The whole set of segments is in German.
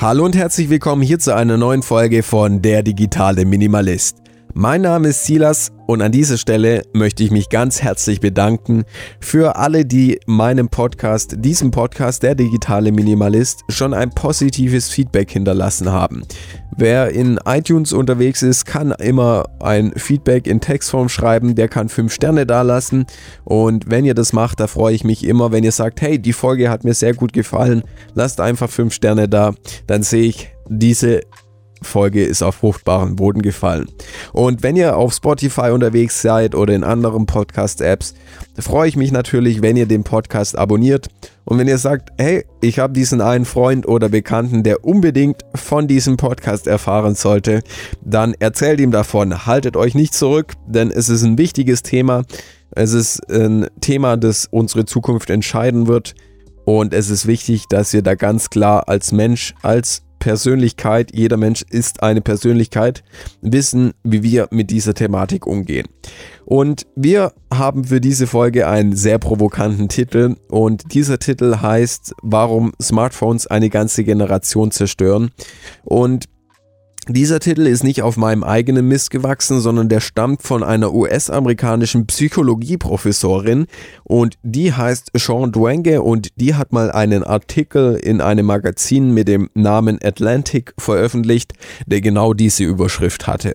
Hallo und herzlich willkommen hier zu einer neuen Folge von Der digitale Minimalist. Mein Name ist Silas und an dieser Stelle möchte ich mich ganz herzlich bedanken für alle, die meinem Podcast, diesem Podcast, der digitale Minimalist, schon ein positives Feedback hinterlassen haben. Wer in iTunes unterwegs ist, kann immer ein Feedback in Textform schreiben, der kann 5 Sterne dalassen und wenn ihr das macht, da freue ich mich immer, wenn ihr sagt, hey, die Folge hat mir sehr gut gefallen, lasst einfach 5 Sterne da, dann sehe ich, diese Folge ist auf fruchtbaren Boden gefallen. Und wenn ihr auf Spotify unterwegs seid oder in anderen Podcast-Apps, freue ich mich natürlich, wenn ihr den Podcast abonniert. Und wenn ihr sagt, hey, ich habe diesen einen Freund oder Bekannten, der unbedingt von diesem Podcast erfahren sollte, dann erzählt ihm davon. Haltet euch nicht zurück, denn es ist ein wichtiges Thema. Es ist ein Thema, das unsere Zukunft entscheiden wird. Und es ist wichtig, dass ihr da ganz klar als Mensch, als Persönlichkeit, jeder Mensch ist eine Persönlichkeit, wissen, wie wir mit dieser Thematik umgehen. Und wir haben für diese Folge einen sehr provokanten Titel und dieser Titel heißt, warum Smartphones eine ganze Generation zerstören. Und dieser Titel ist nicht auf meinem eigenen Mist gewachsen, sondern der stammt von einer US-amerikanischen Psychologieprofessorin und die heißt Sean Dwenge und die hat mal einen Artikel in einem Magazin mit dem Namen Atlantic veröffentlicht, der genau diese Überschrift hatte.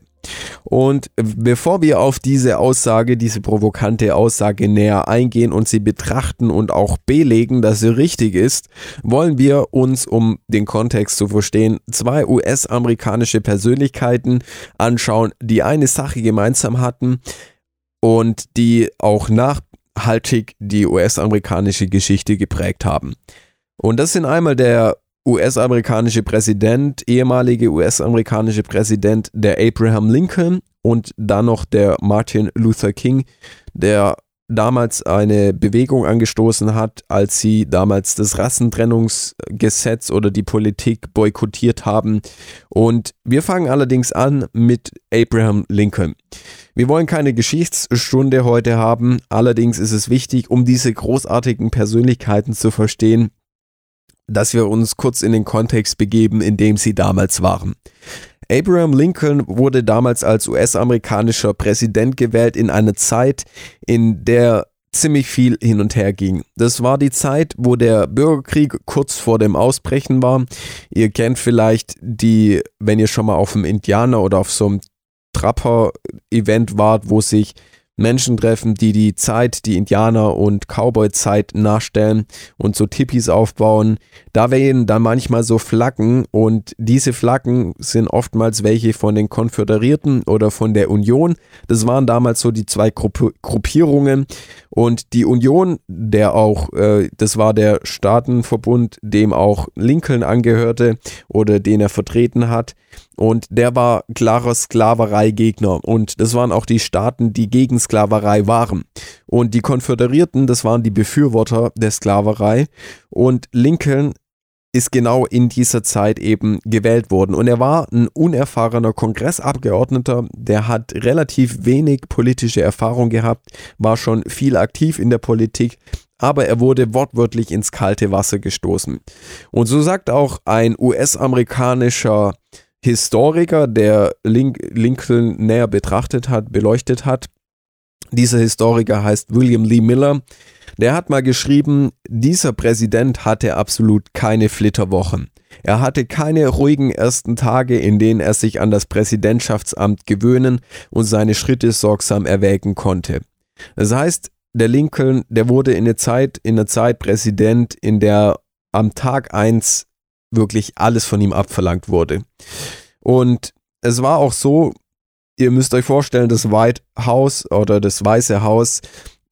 Und bevor wir auf diese Aussage, diese provokante Aussage näher eingehen und sie betrachten und auch belegen, dass sie richtig ist, wollen wir uns, um den Kontext zu verstehen, zwei US-amerikanische Persönlichkeiten anschauen, die eine Sache gemeinsam hatten und die auch nachhaltig die US-amerikanische Geschichte geprägt haben. Und das sind einmal der US-amerikanische Präsident, ehemalige US-amerikanische Präsident der Abraham Lincoln und dann noch der Martin Luther King, der damals eine Bewegung angestoßen hat, als sie damals das Rassentrennungsgesetz oder die Politik boykottiert haben. Und wir fangen allerdings an mit Abraham Lincoln. Wir wollen keine Geschichtsstunde heute haben, allerdings ist es wichtig, um diese großartigen Persönlichkeiten zu verstehen, dass wir uns kurz in den Kontext begeben, in dem sie damals waren. Abraham Lincoln wurde damals als US-amerikanischer Präsident gewählt in einer Zeit, in der ziemlich viel hin und her ging. Das war die Zeit, wo der Bürgerkrieg kurz vor dem Ausbrechen war. Ihr kennt vielleicht die, wenn ihr schon mal auf einem Indianer oder auf so einem Trapper-Event wart, wo sich Menschen treffen, die die Zeit, die Indianer- und Cowboy-Zeit nachstellen und so Tippis aufbauen. Da wehen dann manchmal so Flaggen und diese Flaggen sind oftmals welche von den Konföderierten oder von der Union. Das waren damals so die zwei Gruppierungen und die Union, der auch, äh, das war der Staatenverbund, dem auch Lincoln angehörte oder den er vertreten hat. Und der war klarer Sklavereigegner. Und das waren auch die Staaten, die gegen Sklaverei waren. Und die Konföderierten, das waren die Befürworter der Sklaverei. Und Lincoln ist genau in dieser Zeit eben gewählt worden. Und er war ein unerfahrener Kongressabgeordneter, der hat relativ wenig politische Erfahrung gehabt, war schon viel aktiv in der Politik, aber er wurde wortwörtlich ins kalte Wasser gestoßen. Und so sagt auch ein US-amerikanischer Historiker, der Link Lincoln näher betrachtet hat, beleuchtet hat. Dieser Historiker heißt William Lee Miller. Der hat mal geschrieben, dieser Präsident hatte absolut keine Flitterwochen. Er hatte keine ruhigen ersten Tage, in denen er sich an das Präsidentschaftsamt gewöhnen und seine Schritte sorgsam erwägen konnte. Das heißt, der Lincoln, der wurde in der Zeit, in der Zeit Präsident, in der am Tag eins wirklich alles von ihm abverlangt wurde. Und es war auch so, ihr müsst euch vorstellen, das White House oder das Weiße Haus,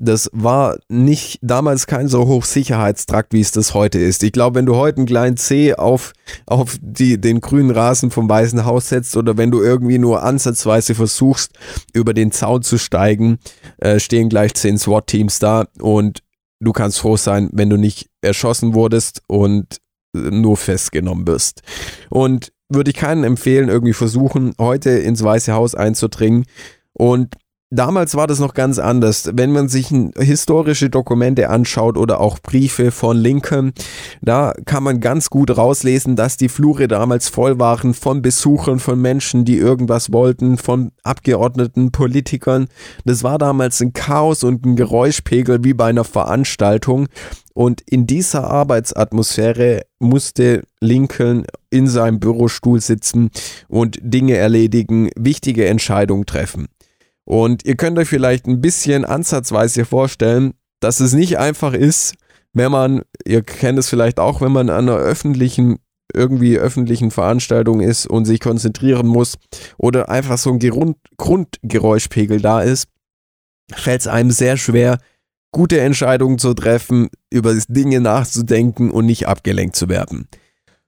das war nicht damals kein so Hochsicherheitstrakt, wie es das heute ist. Ich glaube, wenn du heute einen kleinen C auf, auf die, den grünen Rasen vom Weißen Haus setzt oder wenn du irgendwie nur ansatzweise versuchst, über den Zaun zu steigen, äh, stehen gleich zehn SWAT-Teams da und du kannst froh sein, wenn du nicht erschossen wurdest und nur festgenommen wirst. Und würde ich keinen empfehlen, irgendwie versuchen, heute ins Weiße Haus einzudringen. Und damals war das noch ganz anders. Wenn man sich historische Dokumente anschaut oder auch Briefe von Lincoln, da kann man ganz gut rauslesen, dass die Flure damals voll waren von Besuchern, von Menschen, die irgendwas wollten, von Abgeordneten, Politikern. Das war damals ein Chaos und ein Geräuschpegel wie bei einer Veranstaltung. Und in dieser Arbeitsatmosphäre musste Lincoln in seinem Bürostuhl sitzen und Dinge erledigen, wichtige Entscheidungen treffen. Und ihr könnt euch vielleicht ein bisschen ansatzweise vorstellen, dass es nicht einfach ist, wenn man, ihr kennt es vielleicht auch, wenn man an einer öffentlichen, irgendwie öffentlichen Veranstaltung ist und sich konzentrieren muss oder einfach so ein Grund, Grundgeräuschpegel da ist, fällt es einem sehr schwer, gute Entscheidungen zu treffen, über Dinge nachzudenken und nicht abgelenkt zu werden.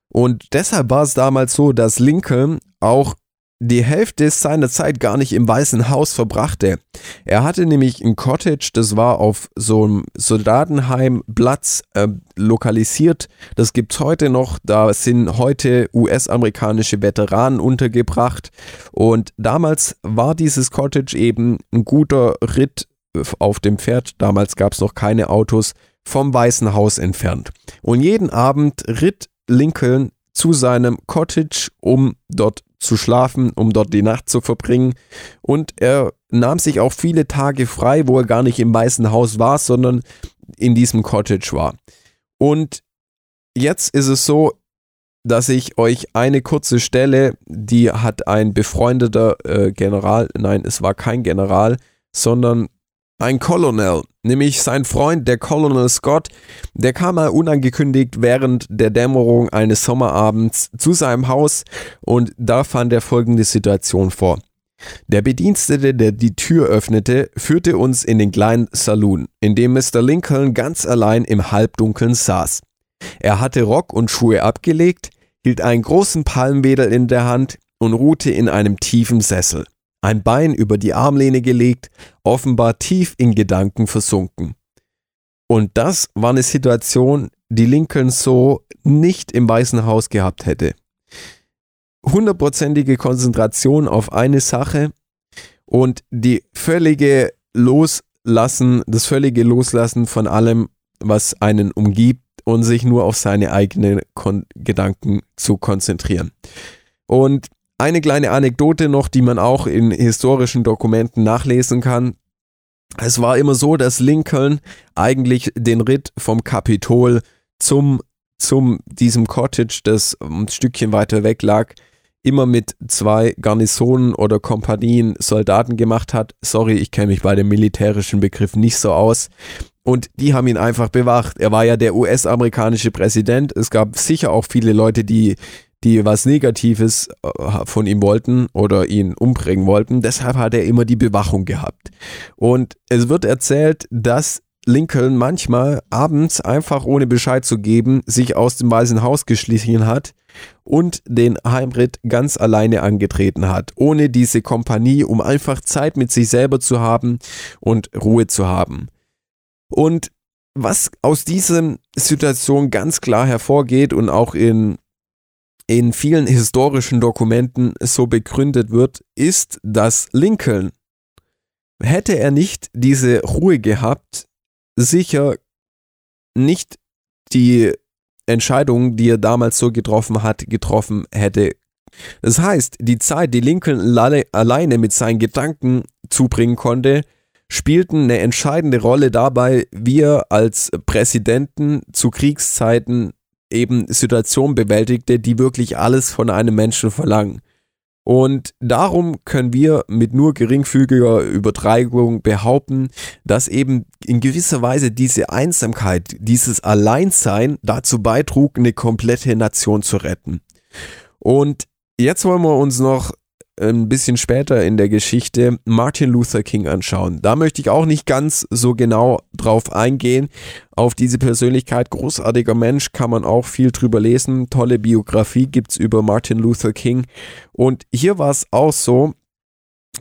Und deshalb war es damals so, dass Lincoln auch die Hälfte seiner Zeit gar nicht im Weißen Haus verbrachte. Er hatte nämlich ein Cottage, das war auf so einem Soldatenheimplatz äh, lokalisiert. Das gibt es heute noch. Da sind heute US-amerikanische Veteranen untergebracht. Und damals war dieses Cottage eben ein guter Ritt auf dem Pferd. Damals gab es noch keine Autos vom Weißen Haus entfernt. Und jeden Abend ritt Lincoln zu seinem Cottage, um dort zu schlafen, um dort die Nacht zu verbringen. Und er nahm sich auch viele Tage frei, wo er gar nicht im Weißen Haus war, sondern in diesem Cottage war. Und jetzt ist es so, dass ich euch eine kurze Stelle, die hat ein befreundeter äh, General, nein, es war kein General, sondern ein Colonel, nämlich sein Freund, der Colonel Scott, der kam mal unangekündigt während der Dämmerung eines Sommerabends zu seinem Haus und da fand er folgende Situation vor. Der Bedienstete, der die Tür öffnete, führte uns in den kleinen Saloon, in dem Mr. Lincoln ganz allein im Halbdunkeln saß. Er hatte Rock und Schuhe abgelegt, hielt einen großen Palmwedel in der Hand und ruhte in einem tiefen Sessel ein Bein über die Armlehne gelegt, offenbar tief in Gedanken versunken. Und das war eine Situation, die Lincoln so nicht im Weißen Haus gehabt hätte. Hundertprozentige Konzentration auf eine Sache und die völlige Loslassen, das völlige Loslassen von allem, was einen umgibt und sich nur auf seine eigenen Kon Gedanken zu konzentrieren. Und eine kleine Anekdote noch, die man auch in historischen Dokumenten nachlesen kann. Es war immer so, dass Lincoln eigentlich den Ritt vom Kapitol zum, zum diesem Cottage, das ein Stückchen weiter weg lag, immer mit zwei Garnisonen oder Kompanien Soldaten gemacht hat. Sorry, ich kenne mich bei dem militärischen Begriff nicht so aus. Und die haben ihn einfach bewacht. Er war ja der US-amerikanische Präsident. Es gab sicher auch viele Leute, die die was Negatives äh, von ihm wollten oder ihn umbringen wollten. Deshalb hat er immer die Bewachung gehabt. Und es wird erzählt, dass Lincoln manchmal abends einfach ohne Bescheid zu geben sich aus dem Weißen Haus geschlichen hat und den Heimritt ganz alleine angetreten hat, ohne diese Kompanie, um einfach Zeit mit sich selber zu haben und Ruhe zu haben. Und was aus dieser Situation ganz klar hervorgeht und auch in in vielen historischen Dokumenten so begründet wird, ist, dass Lincoln, hätte er nicht diese Ruhe gehabt, sicher nicht die Entscheidung, die er damals so getroffen hat, getroffen hätte. Das heißt, die Zeit, die Lincoln alleine mit seinen Gedanken zubringen konnte, spielten eine entscheidende Rolle dabei, wie er als Präsidenten zu Kriegszeiten eben Situationen bewältigte, die wirklich alles von einem Menschen verlangen. Und darum können wir mit nur geringfügiger Übertreibung behaupten, dass eben in gewisser Weise diese Einsamkeit, dieses Alleinsein dazu beitrug, eine komplette Nation zu retten. Und jetzt wollen wir uns noch ein bisschen später in der Geschichte Martin Luther King anschauen. Da möchte ich auch nicht ganz so genau drauf eingehen. Auf diese Persönlichkeit, großartiger Mensch, kann man auch viel drüber lesen. Tolle Biografie gibt es über Martin Luther King. Und hier war es auch so,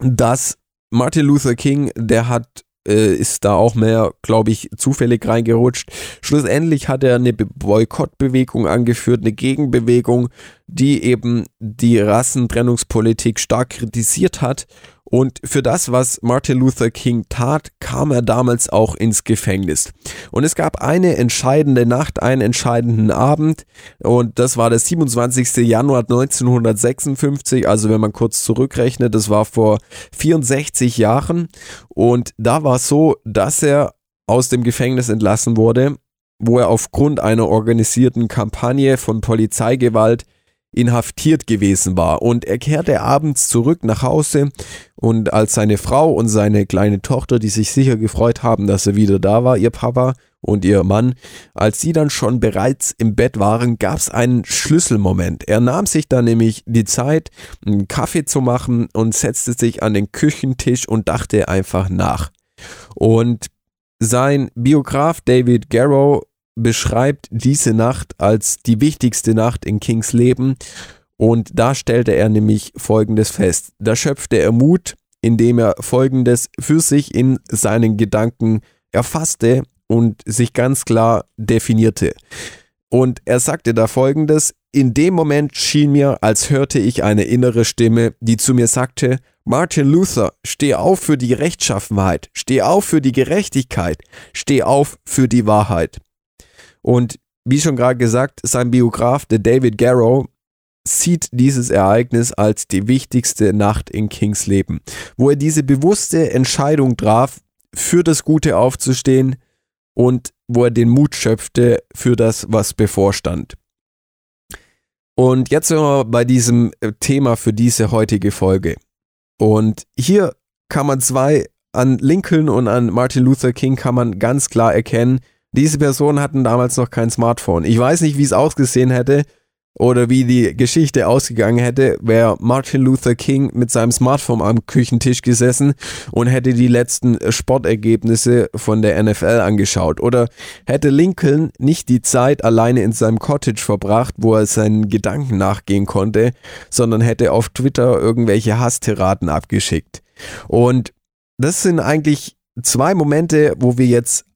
dass Martin Luther King, der hat äh, ist da auch mehr, glaube ich, zufällig reingerutscht. Schlussendlich hat er eine Boykottbewegung angeführt, eine Gegenbewegung, die eben die Rassentrennungspolitik stark kritisiert hat Und für das, was Martin Luther King tat, kam er damals auch ins Gefängnis. Und es gab eine entscheidende Nacht, einen entscheidenden Abend. Und das war der 27. Januar 1956. Also wenn man kurz zurückrechnet, das war vor 64 Jahren. Und da war es so, dass er aus dem Gefängnis entlassen wurde, wo er aufgrund einer organisierten Kampagne von Polizeigewalt inhaftiert gewesen war. Und er kehrte abends zurück nach Hause und als seine Frau und seine kleine Tochter, die sich sicher gefreut haben, dass er wieder da war, ihr Papa und ihr Mann, als sie dann schon bereits im Bett waren, gab es einen Schlüsselmoment. Er nahm sich dann nämlich die Zeit, einen Kaffee zu machen und setzte sich an den Küchentisch und dachte einfach nach. Und sein Biograf David Garrow beschreibt diese Nacht als die wichtigste Nacht in Kings Leben und da stellte er nämlich Folgendes fest. Da schöpfte er Mut, indem er Folgendes für sich in seinen Gedanken erfasste und sich ganz klar definierte. Und er sagte da Folgendes, in dem Moment schien mir, als hörte ich eine innere Stimme, die zu mir sagte, Martin Luther, steh auf für die Rechtschaffenheit, steh auf für die Gerechtigkeit, steh auf für die Wahrheit. Und wie schon gerade gesagt, sein Biograf, der David Garrow, sieht dieses Ereignis als die wichtigste Nacht in Kings Leben, wo er diese bewusste Entscheidung traf, für das Gute aufzustehen und wo er den Mut schöpfte für das, was bevorstand. Und jetzt sind wir bei diesem äh, Thema für diese heutige Folge. Und hier kann man zwei, an Lincoln und an Martin Luther King kann man ganz klar erkennen, diese Personen hatten damals noch kein Smartphone. Ich weiß nicht, wie es ausgesehen hätte oder wie die Geschichte ausgegangen hätte, wäre Martin Luther King mit seinem Smartphone am Küchentisch gesessen und hätte die letzten Sportergebnisse von der NFL angeschaut. Oder hätte Lincoln nicht die Zeit alleine in seinem Cottage verbracht, wo er seinen Gedanken nachgehen konnte, sondern hätte auf Twitter irgendwelche Hasstiraden abgeschickt. Und das sind eigentlich zwei Momente, wo wir jetzt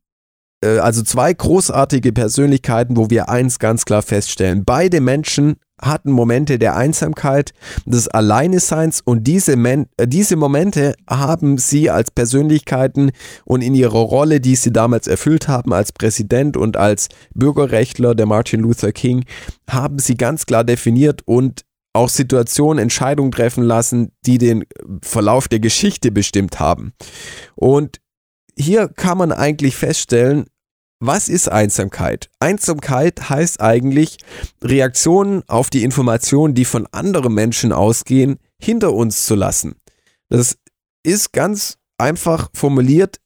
also zwei großartige Persönlichkeiten, wo wir eins ganz klar feststellen. Beide Menschen hatten Momente der Einsamkeit, des Alleineseins und diese, Men äh, diese Momente haben sie als Persönlichkeiten und in ihrer Rolle, die sie damals erfüllt haben als Präsident und als Bürgerrechtler der Martin Luther King, haben sie ganz klar definiert und auch Situationen, Entscheidungen treffen lassen, die den Verlauf der Geschichte bestimmt haben. Und hier kann man eigentlich feststellen, was ist Einsamkeit? Einsamkeit heißt eigentlich, Reaktionen auf die Informationen, die von anderen Menschen ausgehen, hinter uns zu lassen. Das ist ganz einfach formuliert.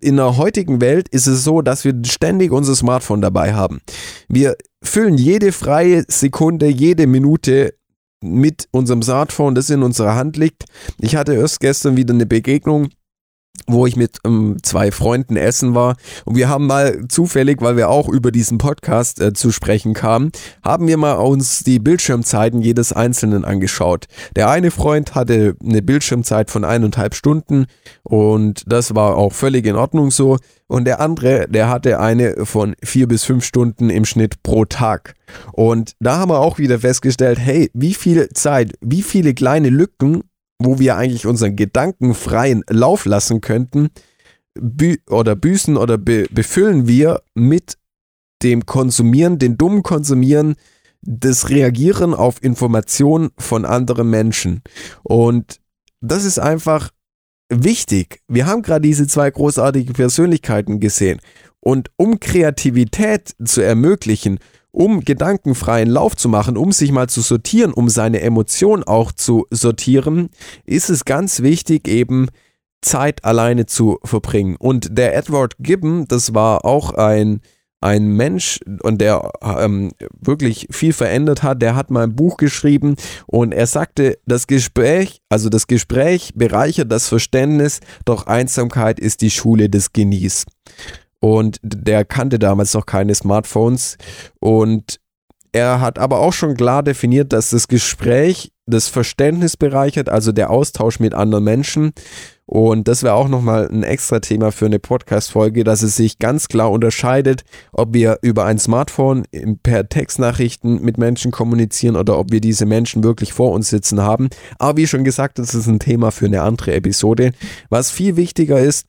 In der heutigen Welt ist es so, dass wir ständig unser Smartphone dabei haben. Wir füllen jede freie Sekunde, jede Minute mit unserem Smartphone, das in unserer Hand liegt. Ich hatte erst gestern wieder eine Begegnung wo ich mit ähm, zwei Freunden essen war und wir haben mal zufällig, weil wir auch über diesen Podcast äh, zu sprechen kamen, haben wir mal uns die Bildschirmzeiten jedes Einzelnen angeschaut. Der eine Freund hatte eine Bildschirmzeit von eineinhalb Stunden und das war auch völlig in Ordnung so und der andere, der hatte eine von vier bis fünf Stunden im Schnitt pro Tag. Und da haben wir auch wieder festgestellt, hey, wie viel Zeit, wie viele kleine Lücken wo wir eigentlich unseren Gedanken freien Lauf lassen könnten, bü oder büßen oder be befüllen wir mit dem Konsumieren, den dummen Konsumieren, das Reagieren auf Informationen von anderen Menschen. Und das ist einfach wichtig. Wir haben gerade diese zwei großartigen Persönlichkeiten gesehen. Und um Kreativität zu ermöglichen, um gedankenfreien Lauf zu machen, um sich mal zu sortieren, um seine Emotionen auch zu sortieren, ist es ganz wichtig eben Zeit alleine zu verbringen. Und der Edward Gibbon, das war auch ein, ein Mensch und der ähm, wirklich viel verändert hat, der hat mal ein Buch geschrieben und er sagte, das Gespräch, also das Gespräch bereichert das Verständnis, doch Einsamkeit ist die Schule des Genies und der kannte damals noch keine Smartphones und er hat aber auch schon klar definiert, dass das Gespräch das Verständnis bereichert, also der Austausch mit anderen Menschen. Und das wäre auch nochmal ein extra Thema für eine Podcast-Folge, dass es sich ganz klar unterscheidet, ob wir über ein Smartphone per Textnachrichten mit Menschen kommunizieren oder ob wir diese Menschen wirklich vor uns sitzen haben. Aber wie schon gesagt, das ist ein Thema für eine andere Episode. Was viel wichtiger ist,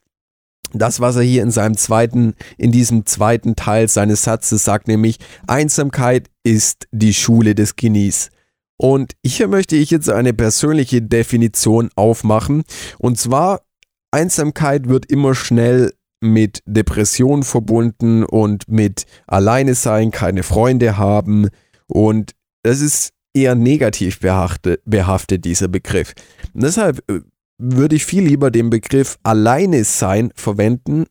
das, was er hier in seinem zweiten, in diesem zweiten Teil seines Satzes sagt, nämlich Einsamkeit ist die Schule des Genies. Und hier möchte ich jetzt eine persönliche Definition aufmachen. Und zwar, Einsamkeit wird immer schnell mit Depression verbunden und mit Alleine sein, keine Freunde haben. Und das ist eher negativ behaftet, behaftet dieser Begriff. Und deshalb äh, würde ich viel lieber den Begriff alleine sein verwenden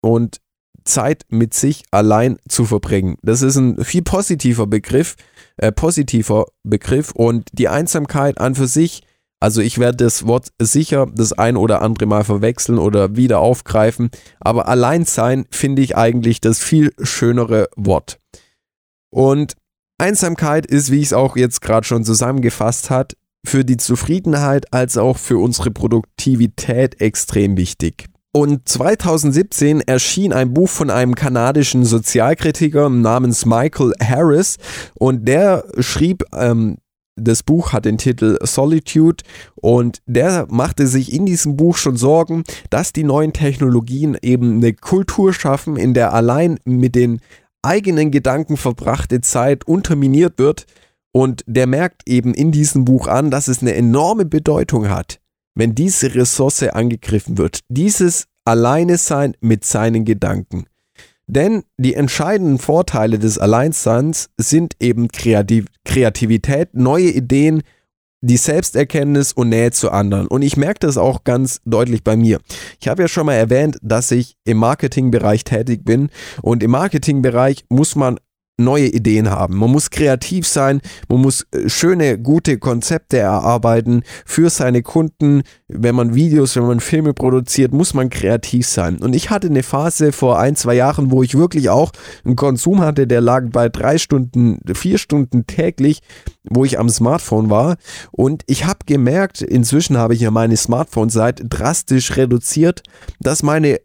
und Zeit mit sich allein zu verbringen. Das ist ein viel positiver Begriff, äh, positiver Begriff und die Einsamkeit an für sich, also ich werde das Wort sicher das ein oder andere Mal verwechseln oder wieder aufgreifen, aber allein sein finde ich eigentlich das viel schönere Wort. Und Einsamkeit ist, wie ich es auch jetzt gerade schon zusammengefasst hat, für die Zufriedenheit als auch für unsere Produktivität extrem wichtig. Und 2017 erschien ein Buch von einem kanadischen Sozialkritiker namens Michael Harris und der schrieb, ähm, das Buch hat den Titel Solitude und der machte sich in diesem Buch schon Sorgen, dass die neuen Technologien eben eine Kultur schaffen, in der allein mit den eigenen Gedanken verbrachte Zeit unterminiert wird, und der merkt eben in diesem Buch an, dass es eine enorme Bedeutung hat, wenn diese Ressource angegriffen wird. Dieses Alleine sein mit seinen Gedanken. Denn die entscheidenden Vorteile des Alleinseins sind eben Kreativ Kreativität, neue Ideen, die Selbsterkenntnis und Nähe zu anderen. Und ich merke das auch ganz deutlich bei mir. Ich habe ja schon mal erwähnt, dass ich im Marketingbereich tätig bin. Und im Marketingbereich muss man neue Ideen haben. Man muss kreativ sein, man muss äh, schöne, gute Konzepte erarbeiten für seine Kunden. Wenn man Videos, wenn man Filme produziert, muss man kreativ sein. Und ich hatte eine Phase vor ein, zwei Jahren, wo ich wirklich auch einen Konsum hatte, der lag bei drei Stunden, vier Stunden täglich, wo ich am Smartphone war. Und ich habe gemerkt, inzwischen habe ich ja meine Smartphone-Seite drastisch reduziert, dass meine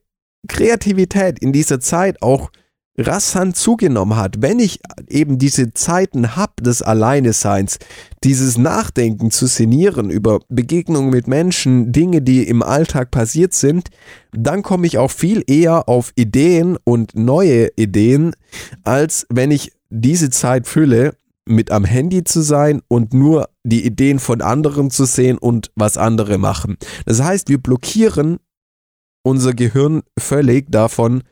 Kreativität in dieser Zeit auch rasant zugenommen hat, wenn ich eben diese Zeiten habe des Alleineseins, dieses Nachdenken zu sinnieren über Begegnungen mit Menschen, Dinge, die im Alltag passiert sind, dann komme ich auch viel eher auf Ideen und neue Ideen, als wenn ich diese Zeit fülle, mit am Handy zu sein und nur die Ideen von anderen zu sehen und was andere machen. Das heißt, wir blockieren unser Gehirn völlig davon,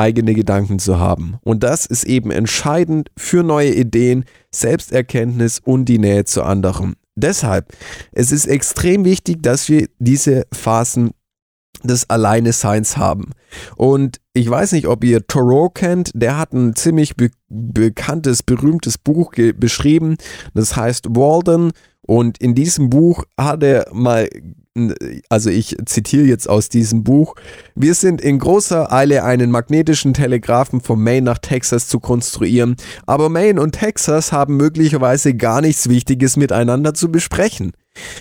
eigene Gedanken zu haben. Und das ist eben entscheidend für neue Ideen, Selbsterkenntnis und die Nähe zu anderen. Deshalb, es ist extrem wichtig, dass wir diese Phasen des Alleineseins haben. Und ich weiß nicht, ob ihr Thoreau kennt, der hat ein ziemlich be bekanntes, berühmtes Buch beschrieben, das heißt Walden. Und in diesem Buch hat er mal also ich zitiere jetzt aus diesem Buch, wir sind in großer Eile, einen magnetischen Telegraphen von Maine nach Texas zu konstruieren, aber Maine und Texas haben möglicherweise gar nichts Wichtiges miteinander zu besprechen.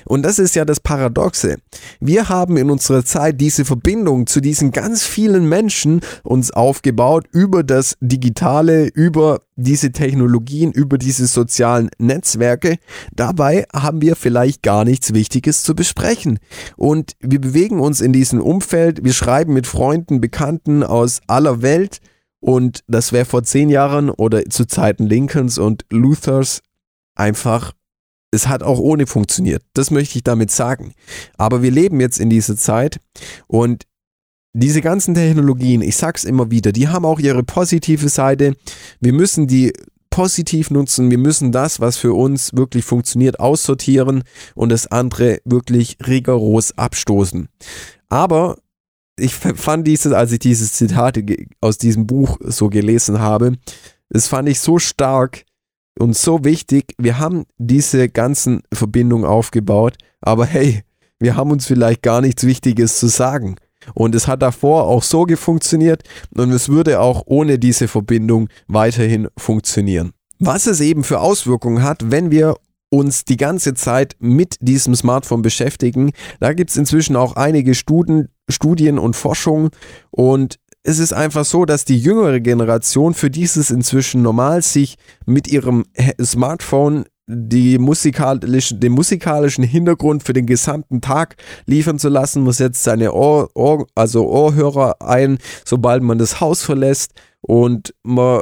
Und das ist ja das Paradoxe. Wir haben in unserer Zeit diese Verbindung zu diesen ganz vielen Menschen uns aufgebaut über das Digitale, über diese Technologien, über diese sozialen Netzwerke. Dabei haben wir vielleicht gar nichts Wichtiges zu besprechen. Und wir bewegen uns in diesem Umfeld, wir schreiben mit Freunden, Bekannten aus aller Welt. Und das wäre vor zehn Jahren oder zu Zeiten Lincolns und Luthers einfach es hat auch ohne funktioniert. Das möchte ich damit sagen. Aber wir leben jetzt in dieser Zeit und diese ganzen Technologien, ich sag's immer wieder, die haben auch ihre positive Seite. Wir müssen die positiv nutzen. Wir müssen das, was für uns wirklich funktioniert, aussortieren und das andere wirklich rigoros abstoßen. Aber ich fand dieses, als ich dieses Zitat aus diesem Buch so gelesen habe, das fand ich so stark, und so wichtig. Wir haben diese ganzen Verbindungen aufgebaut, aber hey, wir haben uns vielleicht gar nichts Wichtiges zu sagen. Und es hat davor auch so gefunktioniert und es würde auch ohne diese Verbindung weiterhin funktionieren. was es eben für Auswirkungen hat, wenn wir uns die ganze Zeit mit diesem Smartphone beschäftigen. Da gibt es inzwischen auch einige Studien, Studien und Forschung und es ist einfach so, dass die jüngere Generation für dieses inzwischen normal sich mit ihrem Smartphone die musikalischen, den musikalischen Hintergrund für den gesamten Tag liefern zu lassen. Man setzt seine Ohr, Ohr, also Ohrhörer ein, sobald man das Haus verlässt und man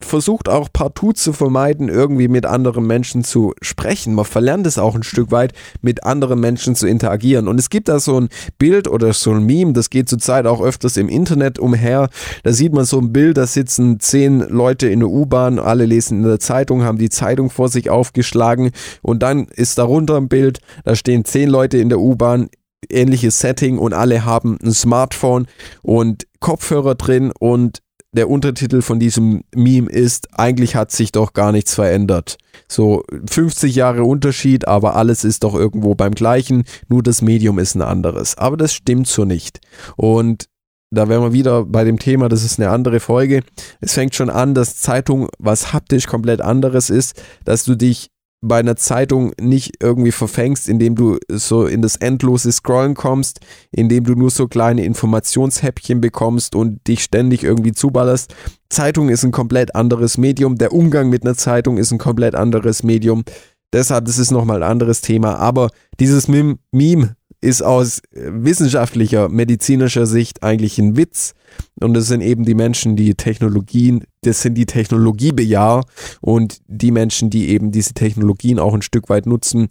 versucht auch partout zu vermeiden, irgendwie mit anderen Menschen zu sprechen. Man verlernt es auch ein Stück weit, mit anderen Menschen zu interagieren. Und es gibt da so ein Bild oder so ein Meme, das geht zurzeit auch öfters im Internet umher. Da sieht man so ein Bild, da sitzen zehn Leute in der U-Bahn, alle lesen in der Zeitung, haben die Zeitung vor sich aufgeschlagen und dann ist darunter ein Bild, da stehen zehn Leute in der U-Bahn, ähnliches Setting und alle haben ein Smartphone und Kopfhörer drin und der Untertitel von diesem Meme ist, eigentlich hat sich doch gar nichts verändert. So 50 Jahre Unterschied, aber alles ist doch irgendwo beim gleichen, nur das Medium ist ein anderes. Aber das stimmt so nicht. Und da wären wir wieder bei dem Thema, das ist eine andere Folge. Es fängt schon an, dass Zeitung was haptisch komplett anderes ist, dass du dich bei einer Zeitung nicht irgendwie verfängst, indem du so in das endlose Scrollen kommst, indem du nur so kleine Informationshäppchen bekommst und dich ständig irgendwie zuballerst. Zeitung ist ein komplett anderes Medium. Der Umgang mit einer Zeitung ist ein komplett anderes Medium. Deshalb, das ist nochmal ein anderes Thema. Aber dieses Meme, ist aus wissenschaftlicher, medizinischer Sicht eigentlich ein Witz. Und es sind eben die Menschen, die Technologien, das sind die Technologiebejahr und die Menschen, die eben diese Technologien auch ein Stück weit nutzen,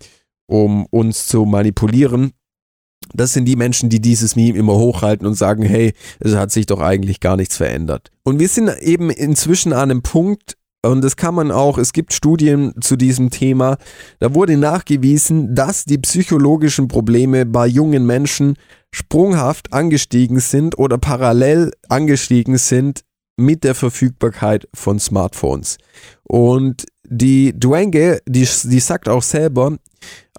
um uns zu manipulieren. Das sind die Menschen, die dieses Meme immer hochhalten und sagen, hey, es hat sich doch eigentlich gar nichts verändert. Und wir sind eben inzwischen an einem Punkt, und das kann man auch, es gibt Studien zu diesem Thema, da wurde nachgewiesen, dass die psychologischen Probleme bei jungen Menschen sprunghaft angestiegen sind oder parallel angestiegen sind mit der Verfügbarkeit von Smartphones. Und die Duenge, die, die sagt auch selber,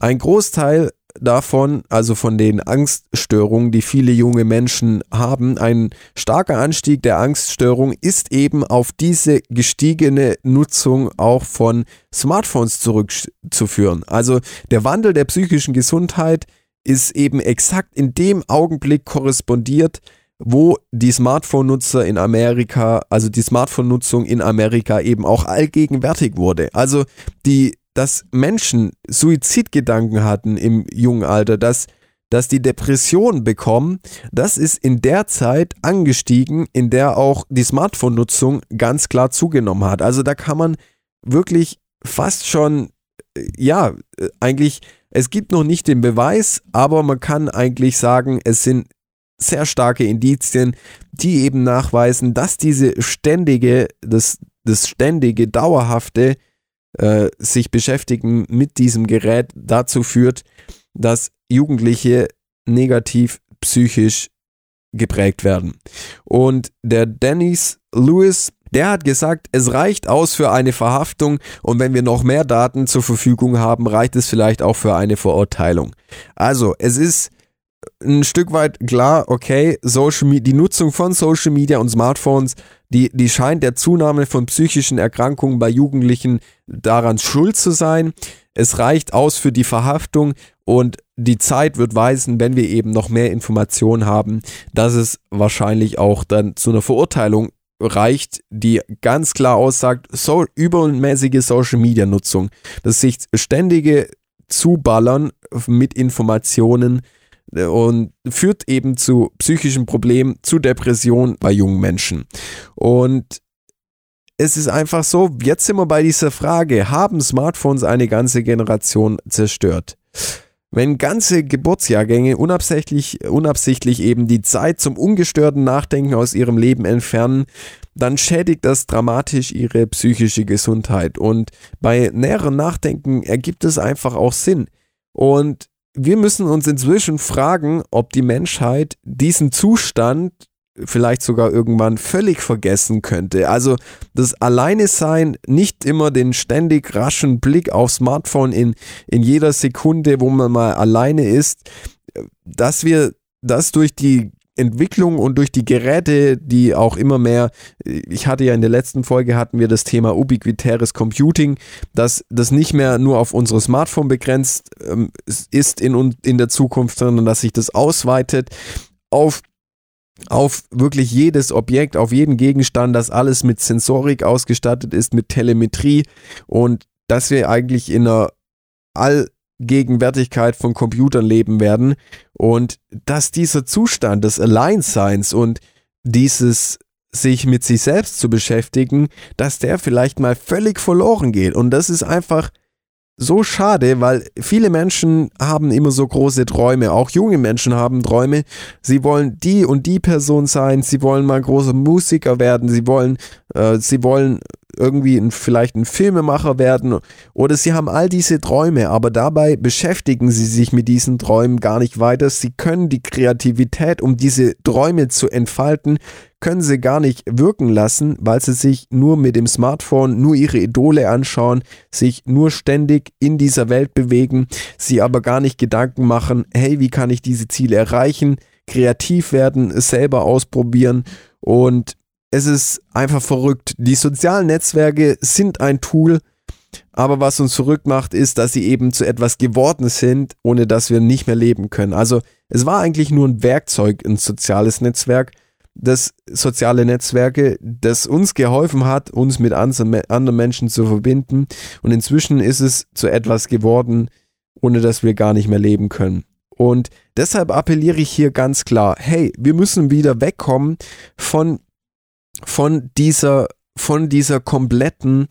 ein Großteil davon, also von den Angststörungen, die viele junge Menschen haben, ein starker Anstieg der Angststörung ist eben auf diese gestiegene Nutzung auch von Smartphones zurückzuführen. Also der Wandel der psychischen Gesundheit ist eben exakt in dem Augenblick korrespondiert, wo die Smartphone-Nutzer in Amerika, also die Smartphone-Nutzung in Amerika eben auch allgegenwärtig wurde. Also die dass Menschen Suizidgedanken hatten im jungen Alter, dass, dass die Depression bekommen, das ist in der Zeit angestiegen, in der auch die Smartphone-Nutzung ganz klar zugenommen hat. Also da kann man wirklich fast schon, äh, ja, äh, eigentlich, es gibt noch nicht den Beweis, aber man kann eigentlich sagen, es sind sehr starke Indizien, die eben nachweisen, dass diese ständige, das, das ständige, dauerhafte äh, sich beschäftigen mit diesem Gerät dazu führt, dass Jugendliche negativ psychisch geprägt werden. Und der Dennis Lewis, der hat gesagt, es reicht aus für eine Verhaftung und wenn wir noch mehr Daten zur Verfügung haben, reicht es vielleicht auch für eine Verurteilung. Also, es ist ein Stück weit klar, okay, Social, die Nutzung von Social Media und Smartphones die, die scheint der Zunahme von psychischen Erkrankungen bei Jugendlichen daran schuld zu sein. Es reicht aus für die Verhaftung und die Zeit wird weisen, wenn wir eben noch mehr Informationen haben, dass es wahrscheinlich auch dann zu einer Verurteilung reicht, die ganz klar aussagt, so übermäßige Social Media Nutzung, das sich ständige Zuballern mit Informationen und führt eben zu psychischen Problemen, zu Depressionen bei jungen Menschen. Und es ist einfach so, jetzt sind wir bei dieser Frage, haben Smartphones eine ganze Generation zerstört? Wenn ganze Geburtsjahrgänge unabsichtlich, unabsichtlich eben die Zeit zum ungestörten Nachdenken aus ihrem Leben entfernen, dann schädigt das dramatisch ihre psychische Gesundheit. Und bei näherem Nachdenken ergibt es einfach auch Sinn. Und wir müssen uns inzwischen fragen, ob die Menschheit diesen Zustand vielleicht sogar irgendwann völlig vergessen könnte. Also das Alleine sein, nicht immer den ständig raschen Blick aufs Smartphone in, in jeder Sekunde, wo man mal alleine ist, dass wir das durch die Entwicklung und durch die Geräte, die auch immer mehr, ich hatte ja in der letzten Folge hatten wir das Thema ubiquitäres Computing, dass das nicht mehr nur auf unsere Smartphone begrenzt ähm, ist in, in der Zukunft, sondern dass sich das ausweitet auf auf wirklich jedes Objekt, auf jeden Gegenstand, dass alles mit Sensorik ausgestattet ist, mit Telemetrie und dass wir eigentlich in einer Allgegenwärtigkeit von Computern leben werden und dass dieser Zustand des Alleinseins und dieses sich mit sich selbst zu beschäftigen, dass der vielleicht mal völlig verloren geht und das ist einfach so schade, weil viele Menschen haben immer so große Träume. Auch junge Menschen haben Träume. Sie wollen die und die Person sein. Sie wollen mal großer Musiker werden. Sie wollen, äh, sie wollen irgendwie ein, vielleicht ein Filmemacher werden oder sie haben all diese Träume, aber dabei beschäftigen sie sich mit diesen Träumen gar nicht weiter. Sie können die Kreativität, um diese Träume zu entfalten, können sie gar nicht wirken lassen, weil sie sich nur mit dem Smartphone, nur ihre Idole anschauen, sich nur ständig in dieser Welt bewegen, sie aber gar nicht Gedanken machen, hey, wie kann ich diese Ziele erreichen, kreativ werden, selber ausprobieren und es ist einfach verrückt. Die sozialen Netzwerke sind ein Tool, aber was uns verrückt macht, ist, dass sie eben zu etwas geworden sind, ohne dass wir nicht mehr leben können. Also es war eigentlich nur ein Werkzeug, ein soziales Netzwerk, das soziale Netzwerke, das uns geholfen hat, uns mit anderen Menschen zu verbinden. Und inzwischen ist es zu etwas geworden, ohne dass wir gar nicht mehr leben können. Und deshalb appelliere ich hier ganz klar, hey, wir müssen wieder wegkommen von von dieser, von dieser kompletten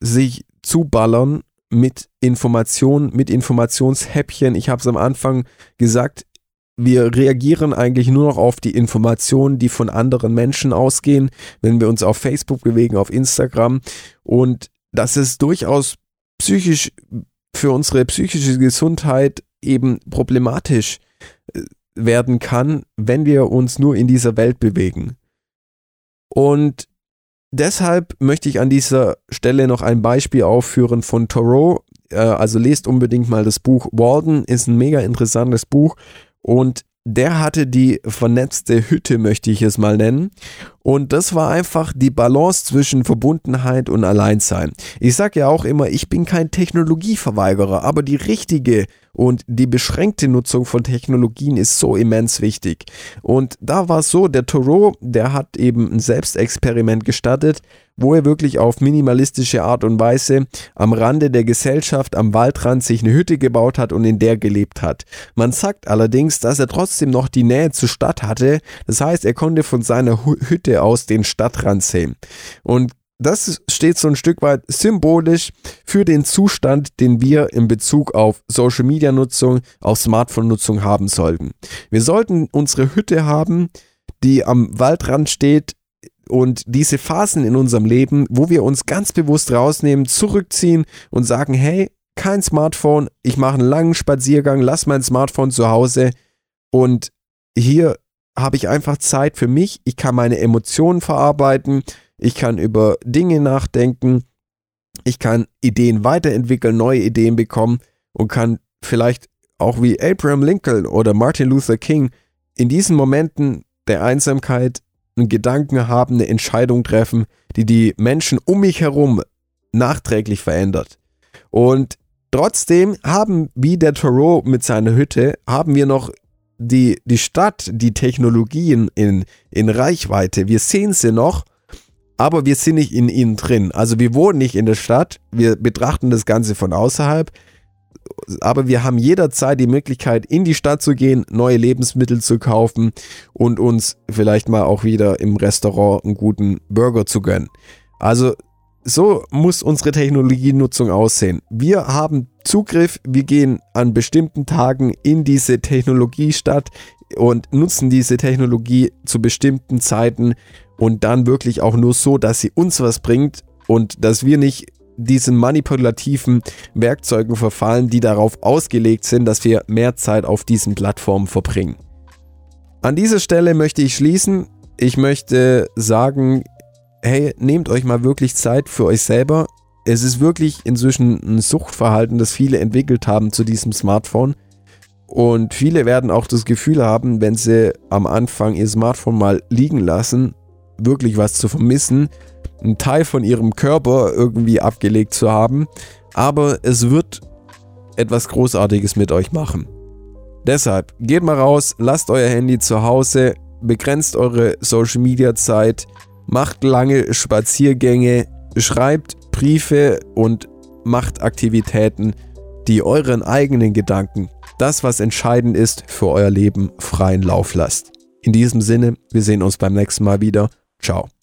sich zuballern mit Informationen, mit Informationshäppchen. Ich habe es am Anfang gesagt, wir reagieren eigentlich nur noch auf die Informationen, die von anderen Menschen ausgehen, wenn wir uns auf Facebook bewegen, auf Instagram. Und das ist durchaus psychisch für unsere psychische Gesundheit eben problematisch äh, werden kann, wenn wir uns nur in dieser Welt bewegen. Und deshalb möchte ich an dieser Stelle noch ein Beispiel aufführen von Thoreau. Äh, also lest unbedingt mal das Buch Walden, ist ein mega interessantes Buch. Und der hatte die vernetzte Hütte, möchte ich es mal nennen. Und das war einfach die Balance zwischen Verbundenheit und Alleinsein. Ich sage ja auch immer, ich bin kein Technologieverweigerer, aber die richtige und die beschränkte Nutzung von Technologien ist so immens wichtig. Und da war es so, der Thoreau, der hat eben ein Selbstexperiment gestartet, wo er wirklich auf minimalistische Art und Weise am Rande der Gesellschaft am Waldrand sich eine Hütte gebaut hat und in der gelebt hat. Man sagt allerdings, dass er trotzdem noch die Nähe zur Stadt hatte. Das heißt, er konnte von seiner Hütte aus den Stadtrand sehen. Und das steht so ein Stück weit symbolisch für den Zustand, den wir in Bezug auf Social Media Nutzung, auf Smartphone Nutzung haben sollten. Wir sollten unsere Hütte haben, die am Waldrand steht und diese Phasen in unserem Leben, wo wir uns ganz bewusst rausnehmen, zurückziehen und sagen, hey, kein Smartphone, ich mache einen langen Spaziergang, lass mein Smartphone zu Hause und hier habe ich einfach Zeit für mich, ich kann meine Emotionen verarbeiten, ich kann über Dinge nachdenken, ich kann Ideen weiterentwickeln, neue Ideen bekommen und kann vielleicht auch wie Abraham Lincoln oder Martin Luther King in diesen Momenten der Einsamkeit einen Gedanken haben, eine Entscheidung treffen, die die Menschen um mich herum nachträglich verändert. Und trotzdem haben, wie der Thoreau mit seiner Hütte, haben wir noch die, die Stadt, die Technologien in, in Reichweite. Wir sehen sie noch aber wir sind nicht in ihnen drin. Also wir wohnen nicht in der Stadt, wir betrachten das Ganze von außerhalb, aber wir haben jederzeit die Möglichkeit, in die Stadt zu gehen, neue Lebensmittel zu kaufen und uns vielleicht mal auch wieder im Restaurant einen guten Burger zu gönnen. Also so muss unsere Technologienutzung aussehen. Wir haben Zugriff, wir gehen an bestimmten Tagen in diese Technologiestadt und nutzen diese Technologie zu bestimmten Zeiten und dann wirklich auch nur so, dass sie uns was bringt und dass wir nicht diesen manipulativen Werkzeugen verfallen, die darauf ausgelegt sind, dass wir mehr Zeit auf diesen Plattformen verbringen. An dieser Stelle möchte ich schließen. Ich möchte sagen, hey, nehmt euch mal wirklich Zeit für euch selber. Es ist wirklich inzwischen ein Suchtverhalten, das viele entwickelt haben zu diesem Smartphone. Und viele werden auch das Gefühl haben, wenn sie am Anfang ihr Smartphone mal liegen lassen, wirklich was zu vermissen, einen Teil von ihrem Körper irgendwie abgelegt zu haben. Aber es wird etwas Großartiges mit euch machen. Deshalb geht mal raus, lasst euer Handy zu Hause, begrenzt eure Social Media Zeit, macht lange Spaziergänge, schreibt Briefe und macht Aktivitäten, die euren eigenen Gedanken, das was entscheidend ist für euer Leben, freien Lauf lasst. In diesem Sinne, wir sehen uns beim nächsten Mal wieder. Ciao.